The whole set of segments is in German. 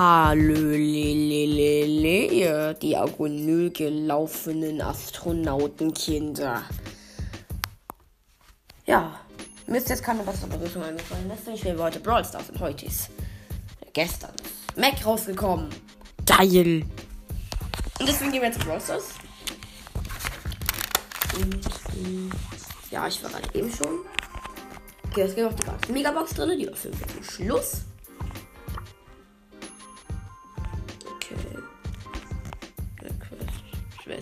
Allelelele, ihr diagonal gelaufenen Astronautenkinder. Ja, mir ist jetzt keine bessere Begrüßung eingefallen. Deswegen spielen wir heute Brawl Stars und heute ist gestern Mac rausgekommen. Geil. Und deswegen gehen wir jetzt Brawl Stars. Und, ähm, ja, ich war gerade eben schon. Okay, es geht noch die ganze Megabox drin, die öffnen wir zum Schluss.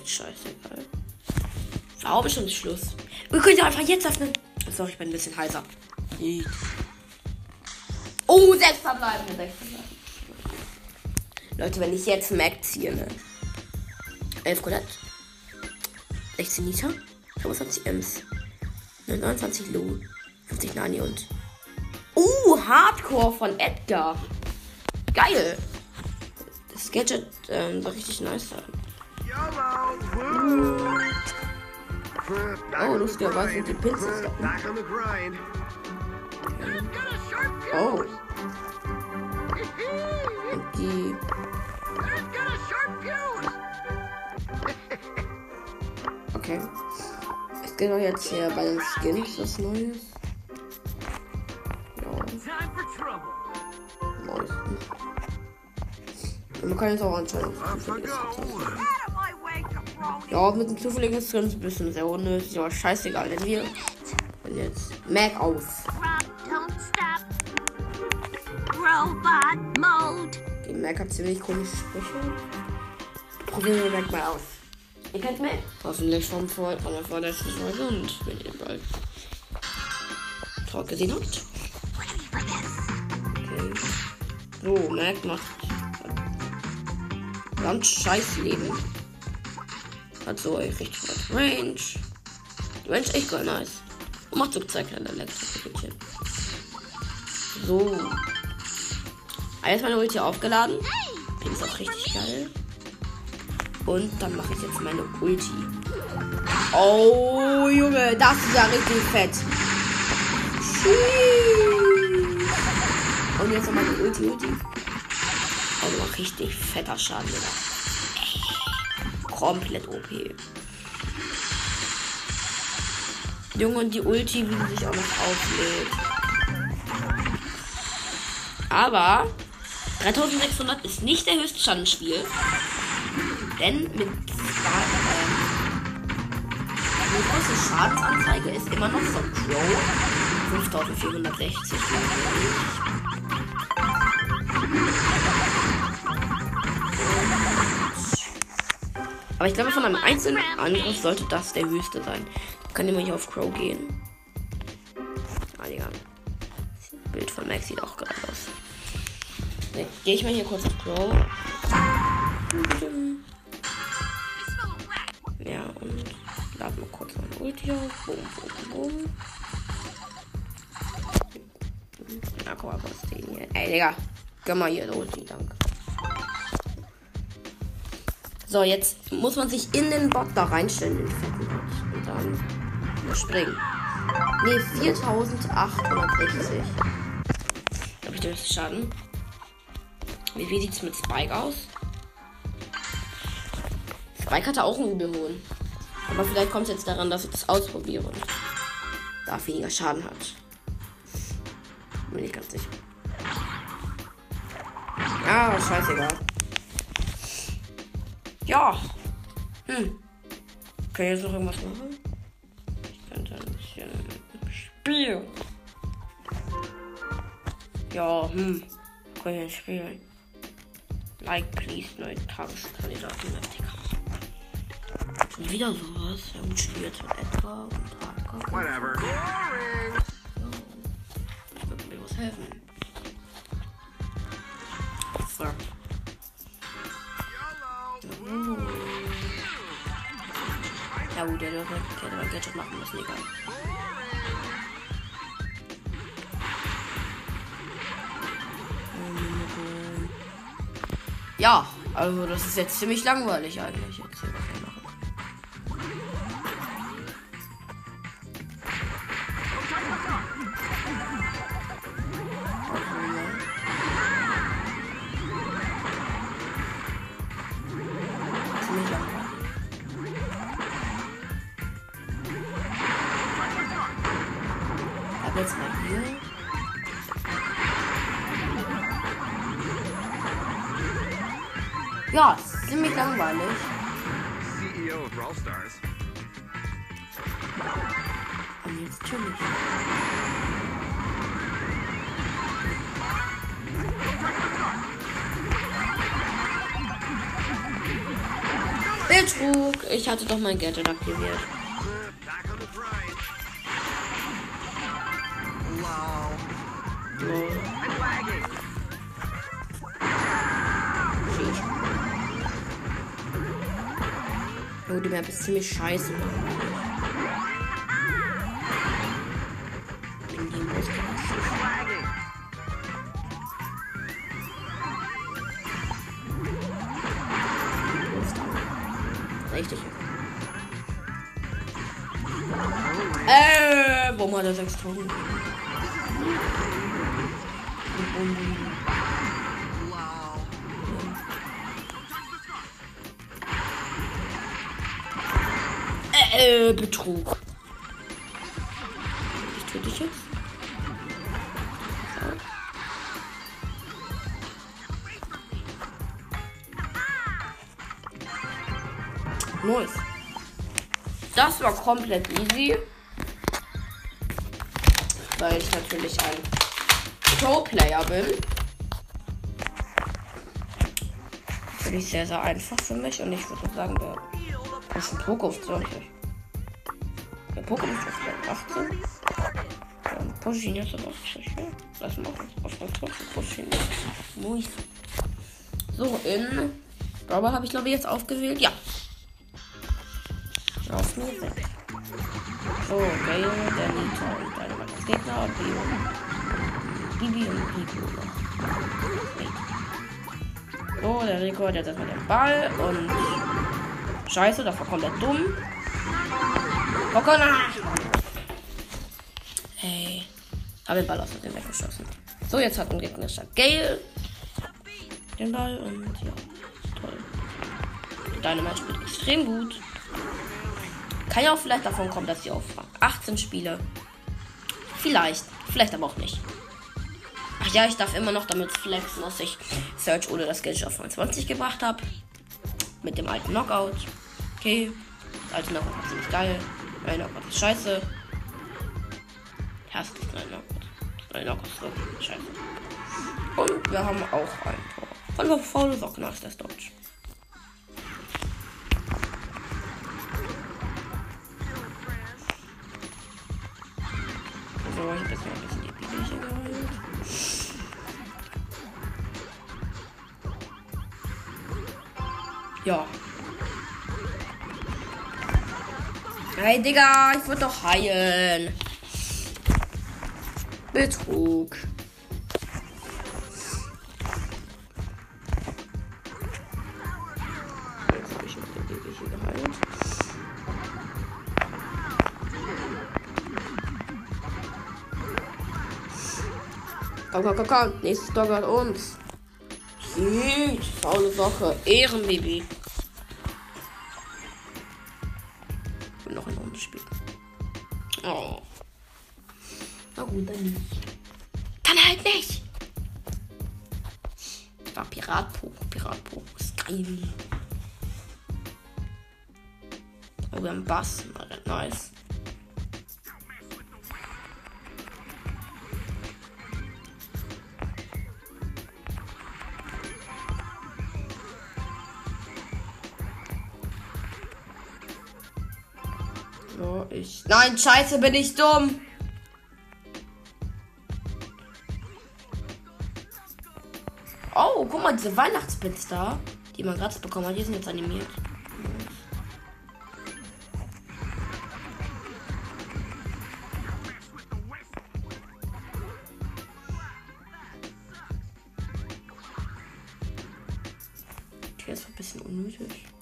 Scheißegal. War auch bestimmt Schluss. Wir können einfach jetzt öffnen. Sorry, ich bin ein bisschen heiser. Oh, sechs verbleibende, sechs verbleibende. Leute, wenn ich jetzt Mac ziehe, ne? 11 Colette. 16 Nita. 25 Ems. 29 Lou. 50 Nani und. Uh, Hardcore von Edgar. Geil. Das Gadget ähm, soll richtig nice sein. Oh, lustigerweise sind die Pinsel Oh. Und die. Okay. Es geht auch jetzt hier bei den Skins was Neues. Neues. Und man kann jetzt auch anscheinend. Ja, mit dem zufälligen Skin ist ein bisschen sehr unnötig, aber scheißegal, denn wir und jetzt Mac aus. Die Mac hat ziemlich komische Sprüche. Probieren wir Mac mal aus. Ihr kennt Mac? Hoffentlich vom Vor von der vorletzten Folge und wenn ihr bald Talk gesehen habt. Okay. So, Mac macht ganz scheiß Leben. Hat so richtig was Range. Die Range echt voll nice. Macht so zwei kleine Elektropäckchen. So. Alles meine Ulti aufgeladen. Die ist auch richtig geil. Und dann mache ich jetzt meine Ulti. Oh, Junge, das ist ja richtig fett. Und jetzt nochmal die Ulti, Ulti. Also richtig fetter Schaden, Digga komplett OP. Junge, und die Ulti, wie sich auch noch auflädt. Aber 3600 ist nicht der höchste Schadenspiel. Denn mit ähm, die große Schadensanzeige ist immer noch von Crow 5460. Aber ich glaube, von einem einzelnen Angriff sollte das der höchste sein. Kann immer hier auf Crow gehen. Ah, Digga. Das Bild von Max sieht auch geil aus. Ne, Gehe ich mal hier kurz auf Crow. Ja, und lade mal kurz mein Ulti auf. Boom, boom, boom. Na, guck mal, was den hier. Ey, Digga. Gönn mal hier Ulti, danke. So, jetzt muss man sich in den Bot da reinstellen, den fetten Bot. Und dann springen. Ne, 4860. Habe ich den Schaden? Wie, wie es mit Spike aus? Spike hatte auch einen übel hohen. Aber vielleicht kommt es jetzt daran, dass ich das ausprobiere da weniger Schaden hat. Bin ich ganz sicher. Ah, scheißegal. Ja. Hm. Kann ich jetzt noch irgendwas machen? Ich könnte ein bisschen spielen. Ja, hm. Kann ich nicht spielen. Like, please, neue Tageskandidaten. Und wieder sowas. Gut, spielt von Edgar und Hardcore. Whatever. So. Ich mir was helfen. Gut, der hätte mein Gadget machen müssen, egal. Ja, also das ist jetzt ziemlich langweilig eigentlich jetzt hier, Ja, ziemlich langweilig. CEO of Brawl Stars. Und jetzt chillig. Betrug! Ich hatte doch mein Gadget aktiviert. Oh, die Map ist ziemlich scheiße. Richtig. Äh, warum hat er 6 Tore? Lol. Äh, Betrug. Ich töte dich jetzt. So. Das war komplett easy. Weil ich natürlich ein Pro-Player bin. Finde ich sehr, sehr einfach für mich. Und ich würde sagen, der ist ein auf 20. Ist auf 18. Dann push ihn jetzt auf 80. Ja, das machen wir. Auf 20 push ihn jetzt. Nice. So, in. Brawler habe ich glaube ich jetzt aufgewählt. Ja. Auf mir weg. So, Gale, der Nita und deine Mann als Gegner. Bio. Bibi und. Wait. So, der Rico hat jetzt erstmal den Ball und. Scheiße, das war komplett dumm. Kokona! Hey. Habe den Ball aus dem weggeschossen. So, jetzt hat ein gegnerischer Gale den Ball und ja, toll. Die Dynamite spielt extrem gut. Kann ja auch vielleicht davon kommen, dass sie auf 18 spiele. Vielleicht. Vielleicht aber auch nicht. Ach ja, ich darf immer noch damit flexen, dass ich Search oder das Geld auf 29 gebracht habe. Mit dem alten Knockout. Okay. Das alte Knockout war ziemlich geil. Nein, Knockout ist scheiße. Hässlich, nein, Knockout. Nein, Knockout ist wirklich scheiße. Und wir haben auch ein Tor. Von faule Socken aus das Deutsch. So, ich habe jetzt mal ein bisschen die Bibelchen geholt. Ja. Hey, Digga, ich wollte doch heilen. Betrug. Jetzt habe ich den Baby hier geheilt. Komm, komm, komm, komm. Nächstes Dog hat uns. Shit, faule Sache. Ehrenbaby. Spielen. Oh. Na gut, dann nicht. Dann halt nicht. Das war Piratpo. Piratpo ist geil. Oh, wir haben Bass. Nice. Ich. Nein, scheiße, bin ich dumm. Oh, guck mal, diese Weihnachtspins da, die man gerade bekommen hat, die sind jetzt animiert. Okay, das war ein bisschen unnötig.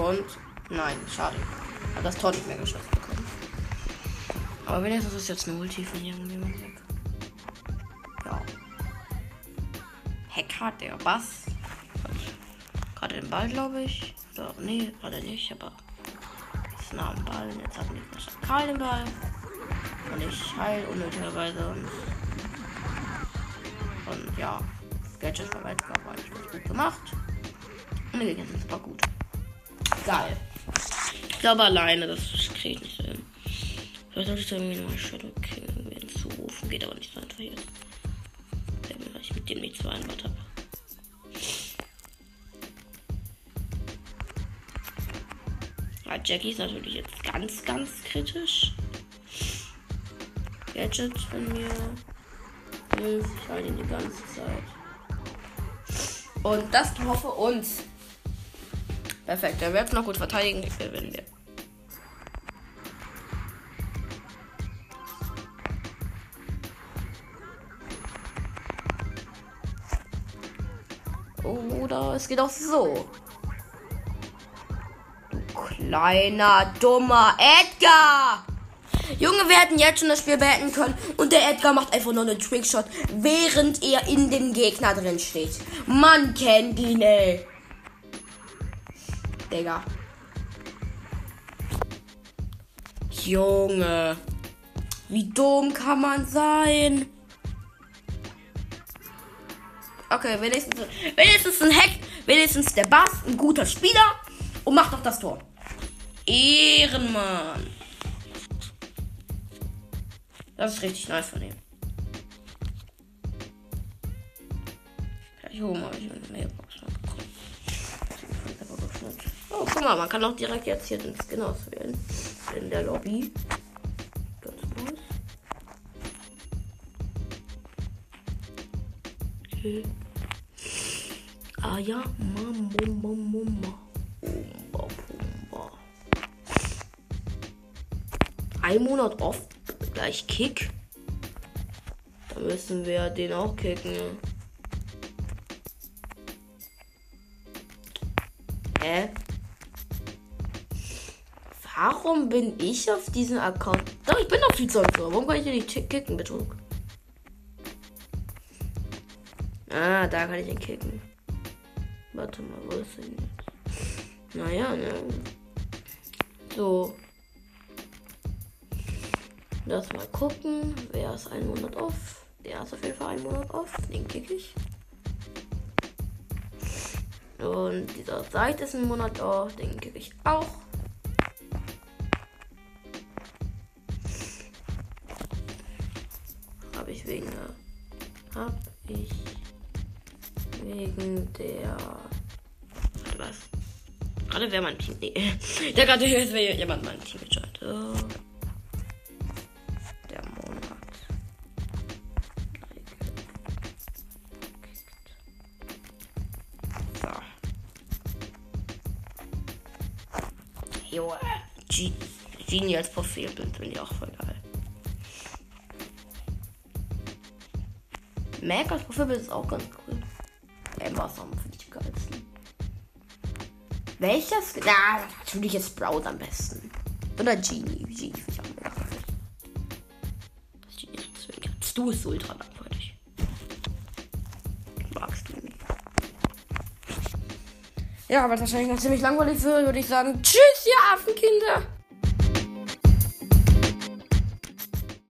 Und nein, schade. Hat das Tor nicht mehr geschossen bekommen. Aber wenigstens ist jetzt eine Ulti von irgendjemand weg. Ja. Heck hat der Bass. Gerade den Ball, glaube ich. So, nee, gerade nicht, aber. Boxen haben Ball. Jetzt hat nicht der Karl den Ball. Und ich heil unnötigerweise. Und, und ja, Gadget Verwaltung war eigentlich gut gemacht. Und die Gegner sind super gut. Geil. Ich glaube alleine, das kriege ich nicht hin. Vielleicht sollte ich irgendwie mal Shadow King hinzurufen. Geht aber nicht so einfach jetzt. Weil ich mit dem nicht vereinbart habe. Ja, Jackie ist natürlich jetzt ganz, ganz kritisch. Gadget von mir hilft. Ich halte ihn die ganze Zeit. Und das für uns. Perfekt, der wird noch gut verteidigen, gewinnen wir. Oder es geht auch so. Du kleiner, dummer Edgar! Junge, wir hätten jetzt schon das Spiel beenden können. Und der Edgar macht einfach nur einen Trickshot, während er in dem Gegner drin steht. Man kennt ihn, ey. Digga. Junge. Wie dumm kann man sein? Okay, wenigstens, wenigstens ein Hack, wenigstens der Bass, ein guter Spieler und macht doch das Tor. Ehrenmann. Das ist richtig nice von ihm. Gleich oben habe ich eine Mailbox guck mal, man kann auch direkt jetzt hier den Skin auswählen. In der Lobby. Ganz nice. Okay. Ah ja, Mama, Mama, Mama. Pumba, Pumba. Ein Monat off gleich Kick. Da müssen wir den auch kicken. Hä? Warum bin ich auf diesem Account? Doch, ich bin auf die Server. Warum kann ich hier nicht kicken, Betrug? Ah, da kann ich ihn kicken. Warte mal, wo ist denn jetzt? Naja, ne. So. Lass mal gucken. Wer ist ein Monat off? Der ist auf jeden Fall ein Monat off. Den kick ich. Und dieser Seite ist ein Monat off. Den kick ich auch. Gerade wäre mein Team. Nee. Der gerade wäre jemand mein Team. So. Der Monat. So. Jo, G Genie als Profilbild finde ich auch voll geil. Mac als Profilbild ist auch ganz cool. Emma Song finde ich am Welches? Na, natürlich ist Sprout am besten. Oder Genie. Genie finde ich auch deswegen. Stu ist ultra langweilig. Magst du nicht. Ja, aber wahrscheinlich noch ziemlich langweilig wird, würde ich sagen. Tschüss, ihr Affenkinder.